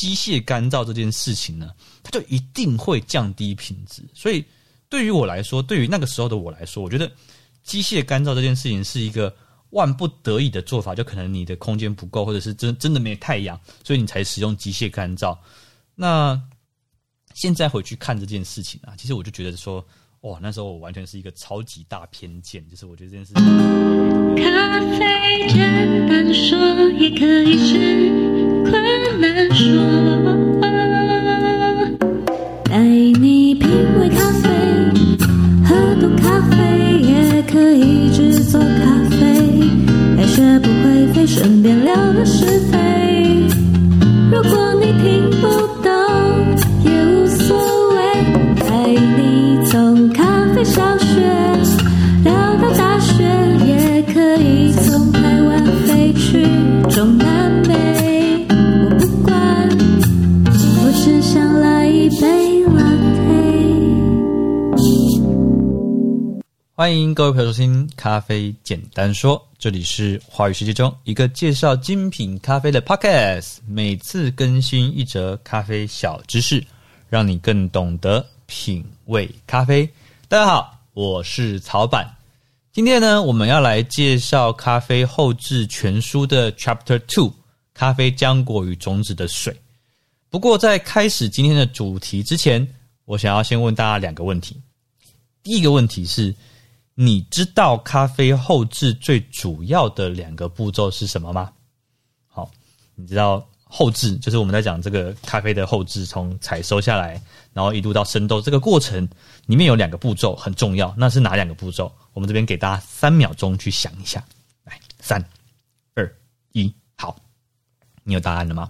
机械干燥这件事情呢，它就一定会降低品质。所以对于我来说，对于那个时候的我来说，我觉得机械干燥这件事情是一个万不得已的做法，就可能你的空间不够，或者是真真的没太阳，所以你才使用机械干燥。那现在回去看这件事情啊，其实我就觉得说，哇，那时候我完全是一个超级大偏见，就是我觉得这件事情。咖啡简单说，也可以是困难说，带你品味咖啡，喝多咖啡，也可以制作咖啡，爱学不会飞，顺便聊个是非。欢迎各位朋友收听《咖啡简单说》，这里是华语世界中一个介绍精品咖啡的 Podcast，每次更新一则咖啡小知识，让你更懂得品味咖啡。大家好，我是曹板。今天呢，我们要来介绍《咖啡后制全书》的 Chapter Two：咖啡浆果与种子的水。不过，在开始今天的主题之前，我想要先问大家两个问题。第一个问题是：你知道咖啡后制最主要的两个步骤是什么吗？好，你知道。后制就是我们在讲这个咖啡的后制，从采收下来，然后一路到生豆这个过程里面有两个步骤很重要，那是哪两个步骤？我们这边给大家三秒钟去想一下，来，三、二、一，好，你有答案了吗？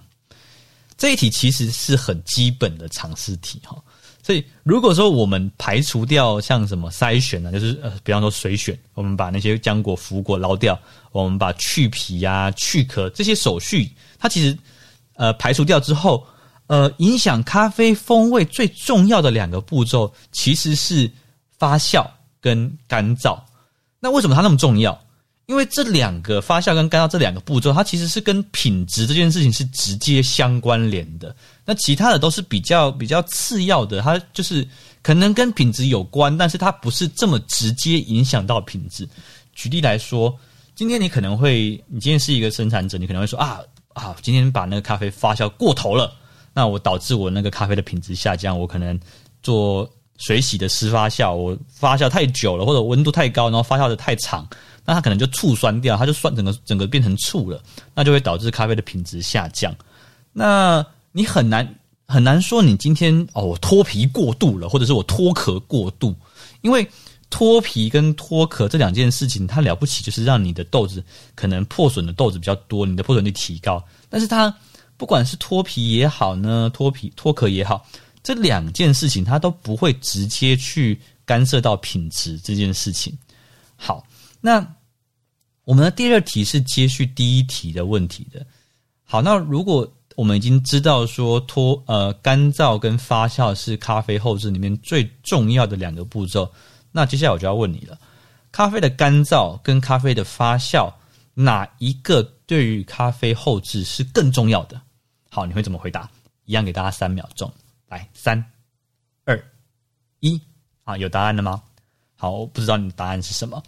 这一题其实是很基本的常识题哈，所以如果说我们排除掉像什么筛选呢，就是呃，比方说水选，我们把那些浆果、腐果捞掉，我们把去皮呀、去壳这些手续，它其实。呃，排除掉之后，呃，影响咖啡风味最重要的两个步骤其实是发酵跟干燥。那为什么它那么重要？因为这两个发酵跟干燥这两个步骤，它其实是跟品质这件事情是直接相关联的。那其他的都是比较比较次要的，它就是可能跟品质有关，但是它不是这么直接影响到品质。举例来说，今天你可能会，你今天是一个生产者，你可能会说啊。啊，今天把那个咖啡发酵过头了，那我导致我那个咖啡的品质下降。我可能做水洗的湿发酵，我发酵太久了，或者温度太高，然后发酵的太长，那它可能就醋酸掉，它就酸整个整个变成醋了，那就会导致咖啡的品质下降。那你很难很难说你今天哦，我脱皮过度了，或者是我脱壳过度，因为。脱皮跟脱壳这两件事情，它了不起，就是让你的豆子可能破损的豆子比较多，你的破损率提高。但是它不管是脱皮也好呢，脱皮脱壳也好，这两件事情它都不会直接去干涉到品质这件事情。好，那我们的第二题是接续第一题的问题的。好，那如果我们已经知道说脱呃干燥跟发酵是咖啡后置里面最重要的两个步骤。那接下来我就要问你了，咖啡的干燥跟咖啡的发酵，哪一个对于咖啡后置是更重要的？好，你会怎么回答？一样给大家三秒钟，来，三、二、一，啊，有答案了吗？好，我不知道你的答案是什么。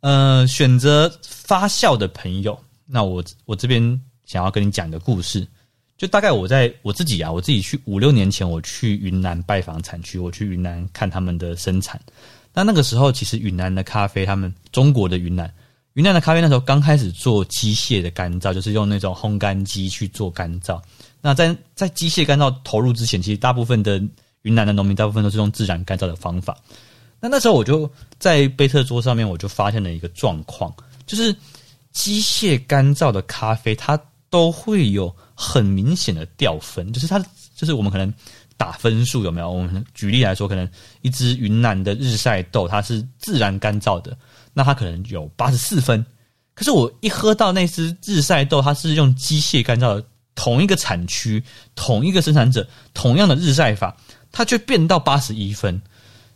呃，选择发酵的朋友，那我我这边想要跟你讲一个故事。就大概我在我自己啊，我自己去五六年前，我去云南拜访产区，我去云南看他们的生产。那那个时候，其实云南的咖啡，他们中国的云南，云南的咖啡那时候刚开始做机械的干燥，就是用那种烘干机去做干燥。那在在机械干燥投入之前，其实大部分的云南的农民大部分都是用自然干燥的方法。那那时候我就在贝特桌上面，我就发现了一个状况，就是机械干燥的咖啡，它都会有很明显的掉分，就是它就是我们可能。打分数有没有？我们举例来说，可能一只云南的日晒豆，它是自然干燥的，那它可能有八十四分。可是我一喝到那支日晒豆，它是用机械干燥的，同一个产区、同一个生产者、同样的日晒法，它却变到八十一分。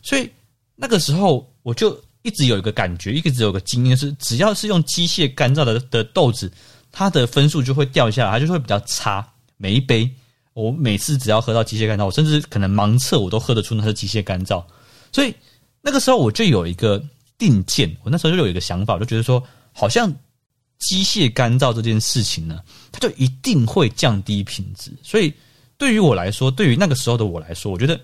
所以那个时候，我就一直有一个感觉，一直有个经验是，只要是用机械干燥的的豆子，它的分数就会掉下来，它就会比较差。每一杯。我每次只要喝到机械干燥，我甚至可能盲测我都喝得出那是机械干燥。所以那个时候我就有一个定见，我那时候就有一个想法，就觉得说，好像机械干燥这件事情呢，它就一定会降低品质。所以对于我来说，对于那个时候的我来说，我觉得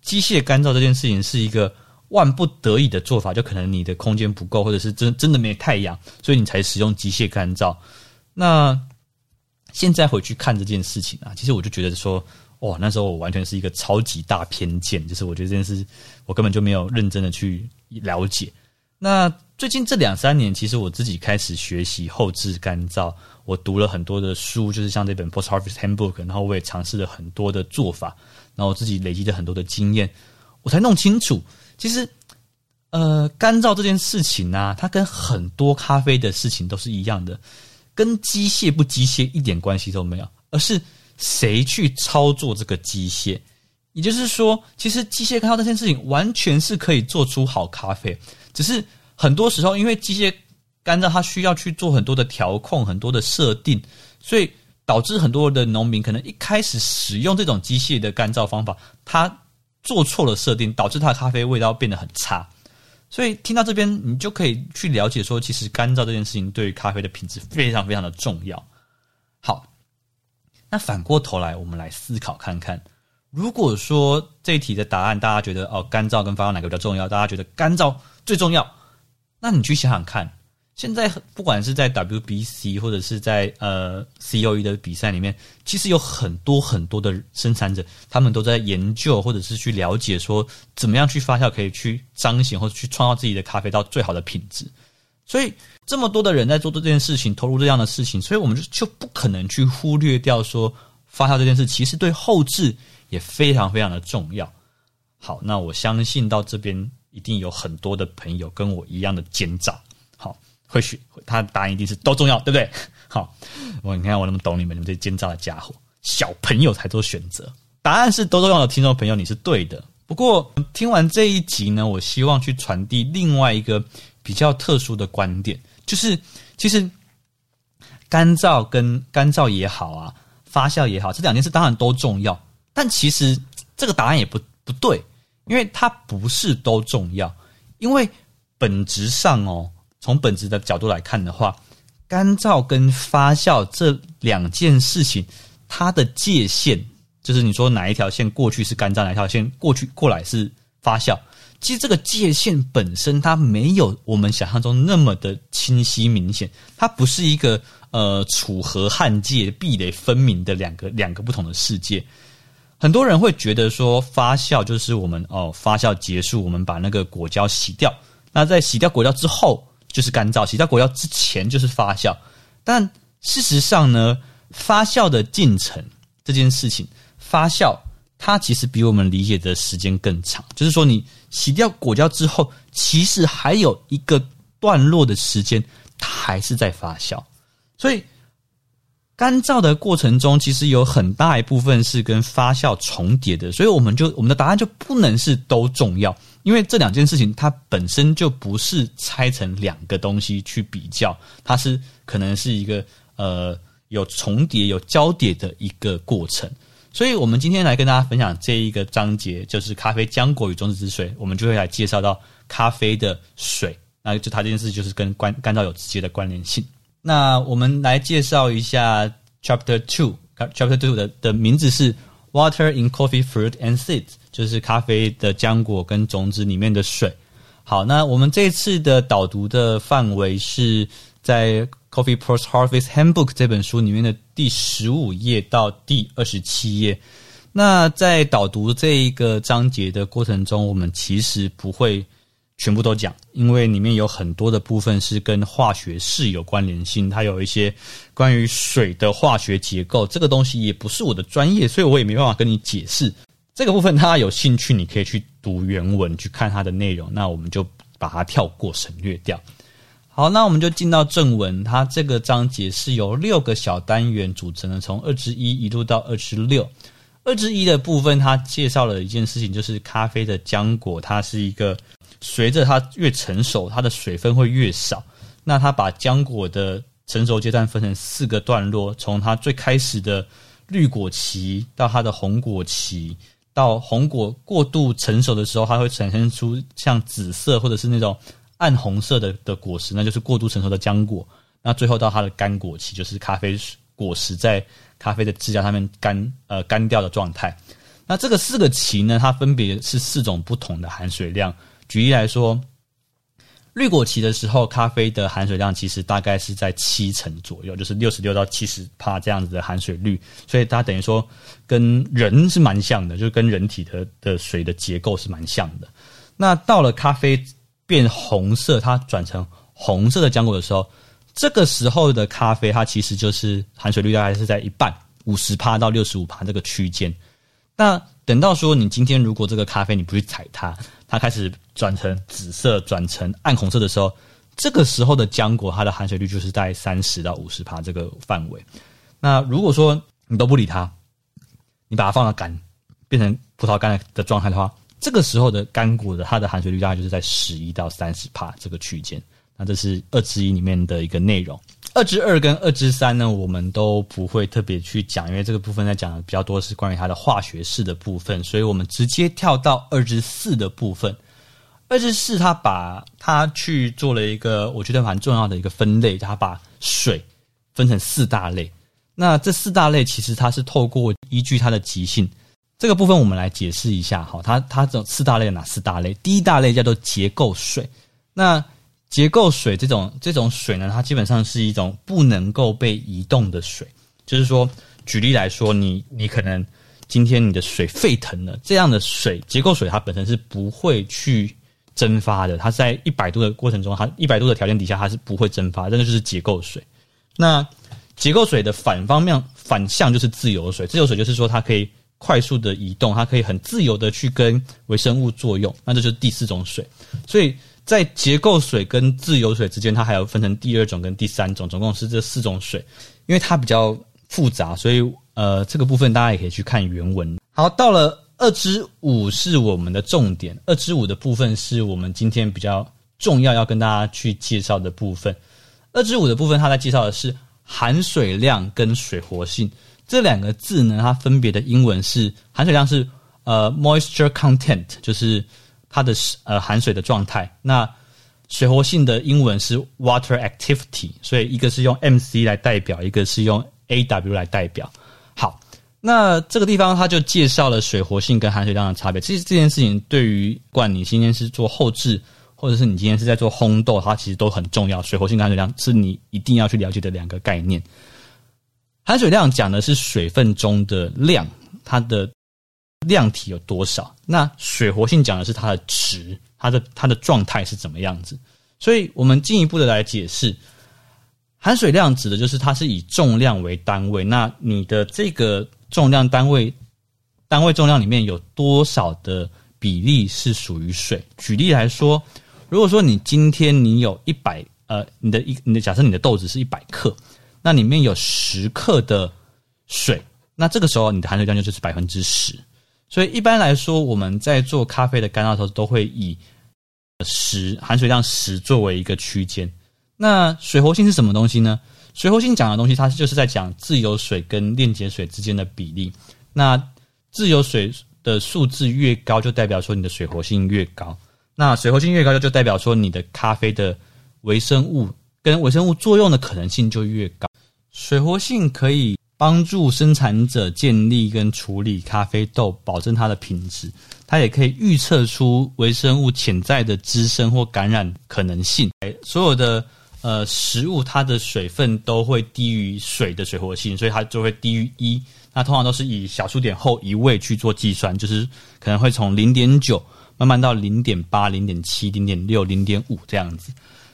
机械干燥这件事情是一个万不得已的做法，就可能你的空间不够，或者是真真的没太阳，所以你才使用机械干燥。那现在回去看这件事情啊，其实我就觉得说，哇，那时候我完全是一个超级大偏见，就是我觉得这件事我根本就没有认真的去了解。那最近这两三年，其实我自己开始学习后置干燥，我读了很多的书，就是像这本 Post Harvest Handbook，然后我也尝试了很多的做法，然后我自己累积了很多的经验，我才弄清楚，其实呃，干燥这件事情啊，它跟很多咖啡的事情都是一样的。跟机械不机械一点关系都没有，而是谁去操作这个机械。也就是说，其实机械干燥这件事情完全是可以做出好咖啡，只是很多时候因为机械干燥它需要去做很多的调控、很多的设定，所以导致很多的农民可能一开始使用这种机械的干燥方法，他做错了设定，导致他的咖啡味道变得很差。所以听到这边，你就可以去了解说，其实干燥这件事情对于咖啡的品质非常非常的重要。好，那反过头来，我们来思考看看，如果说这一题的答案大家觉得哦，干燥跟发酵哪个比较重要？大家觉得干燥最重要，那你去想想看。现在不管是在 WBC 或者是在呃 COE 的比赛里面，其实有很多很多的生产者，他们都在研究或者是去了解说，怎么样去发酵可以去彰显或者去创造自己的咖啡到最好的品质。所以这么多的人在做这件事情，投入这样的事情，所以我们就就不可能去忽略掉说发酵这件事，其实对后置也非常非常的重要。好，那我相信到这边一定有很多的朋友跟我一样的奸诈，好。会选他的答案一定是都重要，对不对？好，我你看我那么懂你们，你们这些奸诈的家伙，小朋友才做选择。答案是都重要的，听众朋友你是对的。不过听完这一集呢，我希望去传递另外一个比较特殊的观点，就是其实干燥跟干燥也好啊，发酵也好，这两件事当然都重要，但其实这个答案也不不对，因为它不是都重要，因为本质上哦。从本质的角度来看的话，干燥跟发酵这两件事情，它的界限就是你说哪一条线过去是干燥，哪一条线过去过来是发酵。其实这个界限本身它没有我们想象中那么的清晰明显，它不是一个呃楚河汉界壁垒分明的两个两个不同的世界。很多人会觉得说发酵就是我们哦发酵结束，我们把那个果胶洗掉，那在洗掉果胶之后。就是干燥，洗掉果胶之前就是发酵，但事实上呢，发酵的进程这件事情，发酵它其实比我们理解的时间更长。就是说，你洗掉果胶之后，其实还有一个段落的时间，它还是在发酵。所以，干燥的过程中，其实有很大一部分是跟发酵重叠的。所以，我们就我们的答案就不能是都重要。因为这两件事情，它本身就不是拆成两个东西去比较，它是可能是一个呃有重叠、有交叠的一个过程。所以，我们今天来跟大家分享这一个章节，就是咖啡浆果与种子之水，我们就会来介绍到咖啡的水，那就它这件事就是跟干干燥有直接的关联性。那我们来介绍一下 Chapter Two，Chapter Two 的的名字是 Water in Coffee Fruit and Seeds。就是咖啡的浆果跟种子里面的水。好，那我们这次的导读的范围是在《Coffee Post Harvest Handbook》这本书里面的第十五页到第二十七页。那在导读这一个章节的过程中，我们其实不会全部都讲，因为里面有很多的部分是跟化学式有关联性，它有一些关于水的化学结构，这个东西也不是我的专业，所以我也没办法跟你解释。这个部分，大家有兴趣，你可以去读原文，去看它的内容。那我们就把它跳过，省略掉。好，那我们就进到正文。它这个章节是由六个小单元组成的，从二之一一路到二之六。二之一的部分，它介绍了一件事情，就是咖啡的浆果，它是一个 随着它越成熟，它的水分会越少。那它把浆果的成熟阶段分成四个段落，从它最开始的。绿果期到它的红果期，到红果过度成熟的时候，它会产生出像紫色或者是那种暗红色的的果实，那就是过度成熟的浆果。那最后到它的干果期，就是咖啡果实在咖啡的枝桠上面干呃干掉的状态。那这个四个期呢，它分别是四种不同的含水量。举例来说。绿果期的时候，咖啡的含水量其实大概是在七成左右，就是六十六到七十帕这样子的含水率，所以它等于说跟人是蛮像的，就是跟人体的的水的结构是蛮像的。那到了咖啡变红色，它转成红色的浆果的时候，这个时候的咖啡它其实就是含水率大概是在一半，五十帕到六十五帕这个区间。那等到说你今天如果这个咖啡你不去采它，它开始转成紫色、转成暗红色的时候，这个时候的浆果它的含水率就是在三十到五十帕这个范围。那如果说你都不理它，你把它放到干，变成葡萄干的状态的话，这个时候的干果的它的含水率大概就是在十一到三十帕这个区间。那这是二之一里面的一个内容。二之二跟二之三呢，我们都不会特别去讲，因为这个部分在讲的比较多是关于它的化学式的部分，所以我们直接跳到二之四的部分。二之四，它把它去做了一个我觉得蛮重要的一个分类，它把水分成四大类。那这四大类其实它是透过依据它的极性，这个部分我们来解释一下。好，它它这四大类有哪四大类？第一大类叫做结构水。那结构水这种这种水呢，它基本上是一种不能够被移动的水。就是说，举例来说，你你可能今天你的水沸腾了，这样的水结构水它本身是不会去蒸发的。它在一百度的过程中，它一百度的条件底下，它是不会蒸发，这个就是结构水。那结构水的反方面反向就是自由水，自由水就是说它可以快速的移动，它可以很自由的去跟微生物作用，那这就是第四种水。所以。在结构水跟自由水之间，它还有分成第二种跟第三种，总共是这四种水。因为它比较复杂，所以呃，这个部分大家也可以去看原文。好，到了二之五是我们的重点，二之五的部分是我们今天比较重要要跟大家去介绍的部分。二之五的部分，它在介绍的是含水量跟水活性这两个字呢，它分别的英文是含水量是呃 moisture content，就是。它的呃含水的状态，那水活性的英文是 water activity，所以一个是用 MC 来代表，一个是用 AW 来代表。好，那这个地方它就介绍了水活性跟含水量的差别。其实这件事情对于不管你今天是做后置，或者是你今天是在做烘豆，它其实都很重要。水活性跟含水量是你一定要去了解的两个概念。含水量讲的是水分中的量，它的。量体有多少？那水活性讲的是它的值，它的它的状态是怎么样子？所以我们进一步的来解释，含水量指的就是它是以重量为单位。那你的这个重量单位，单位重量里面有多少的比例是属于水？举例来说，如果说你今天你有一百呃，你的一你的假设你的豆子是一百克，那里面有十克的水，那这个时候你的含水量就是百分之十。所以一般来说，我们在做咖啡的干燥的时候，都会以十含水量十作为一个区间。那水活性是什么东西呢？水活性讲的东西，它就是在讲自由水跟链接水之间的比例。那自由水的数字越高，就代表说你的水活性越高。那水活性越高，就就代表说你的咖啡的微生物跟微生物作用的可能性就越高。水活性可以。帮助生产者建立跟处理咖啡豆，保证它的品质。它也可以预测出微生物潜在的滋生或感染可能性。所有的呃食物，它的水分都会低于水的水活性，所以它就会低于一。那通常都是以小数点后一位去做计算，就是可能会从零点九慢慢到零点八、零点七、零点六、零点五这样子。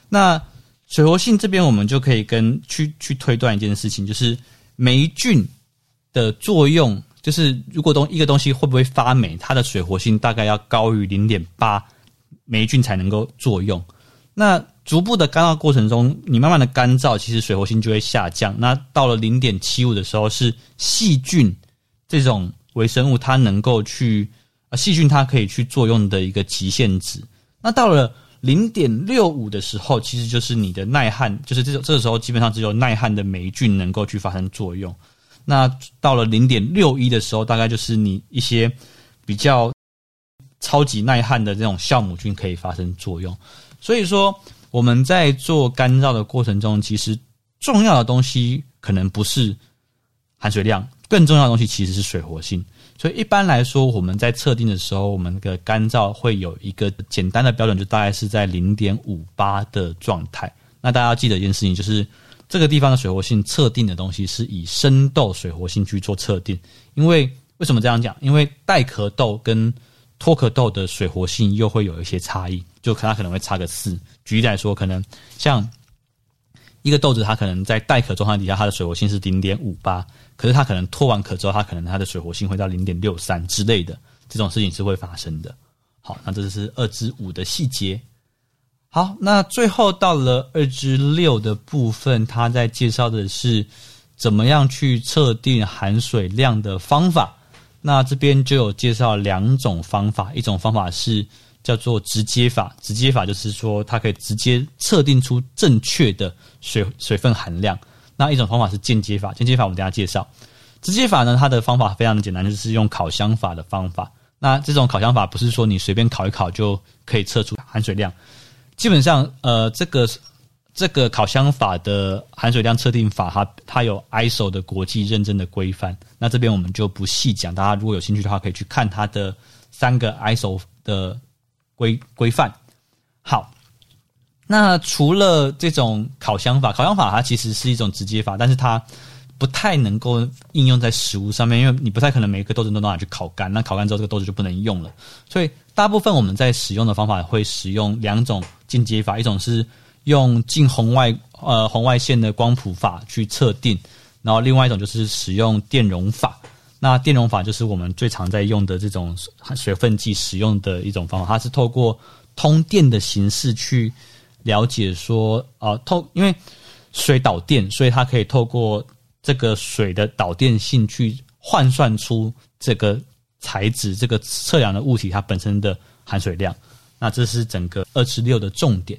那水活性这边，我们就可以跟去去推断一件事情，就是。霉菌的作用就是，如果东一个东西会不会发霉，它的水活性大概要高于零点八，霉菌才能够作用。那逐步的干燥过程中，你慢慢的干燥，其实水活性就会下降。那到了零点七五的时候，是细菌这种微生物它能够去啊，细菌它可以去作用的一个极限值。那到了零点六五的时候，其实就是你的耐旱，就是这种这时候基本上只有耐旱的霉菌能够去发生作用。那到了零点六一的时候，大概就是你一些比较超级耐旱的这种酵母菌可以发生作用。所以说我们在做干燥的过程中，其实重要的东西可能不是含水量，更重要的东西其实是水活性。所以一般来说，我们在测定的时候，我们的干燥会有一个简单的标准，就大概是在零点五八的状态。那大家要记得一件事情，就是这个地方的水活性测定的东西是以生豆水活性去做测定。因为为什么这样讲？因为带壳豆跟脱壳豆的水活性又会有一些差异，就它可能会差个四。举例来说，可能像一个豆子，它可能在带壳状态底下，它的水活性是零点五八。可是它可能脱完壳之后，它可能它的水活性会到零点六三之类的，这种事情是会发生的。好，那这是二之五的细节。好，那最后到了二之六的部分，它在介绍的是怎么样去测定含水量的方法。那这边就有介绍两种方法，一种方法是叫做直接法，直接法就是说它可以直接测定出正确的水水分含量。那一种方法是间接法，间接法我们等下介绍。直接法呢，它的方法非常的简单，就是用烤箱法的方法。那这种烤箱法不是说你随便烤一烤就可以测出含水量，基本上，呃，这个这个烤箱法的含水量测定法，它它有 ISO 的国际认证的规范。那这边我们就不细讲，大家如果有兴趣的话，可以去看它的三个 ISO 的规规范。好。那除了这种烤箱法，烤箱法它其实是一种直接法，但是它不太能够应用在食物上面，因为你不太可能每个豆子都拿去烤干，那烤干之后这个豆子就不能用了。所以大部分我们在使用的方法会使用两种间接法，一种是用近红外呃红外线的光谱法去测定，然后另外一种就是使用电容法。那电容法就是我们最常在用的这种水分计使用的一种方法，它是透过通电的形式去。了解说啊，透因为水导电，所以它可以透过这个水的导电性去换算出这个材质、这个测量的物体它本身的含水量。那这是整个二十六的重点。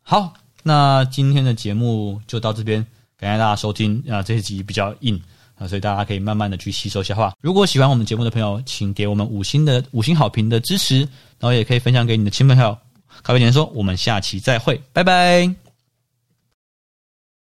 好，那今天的节目就到这边，感谢大家收听啊。这一集比较硬啊，所以大家可以慢慢的去吸收消化。如果喜欢我们节目的朋友，请给我们五星的五星好评的支持，然后也可以分享给你的亲朋好友。咖啡简说，我们下期再会，拜拜。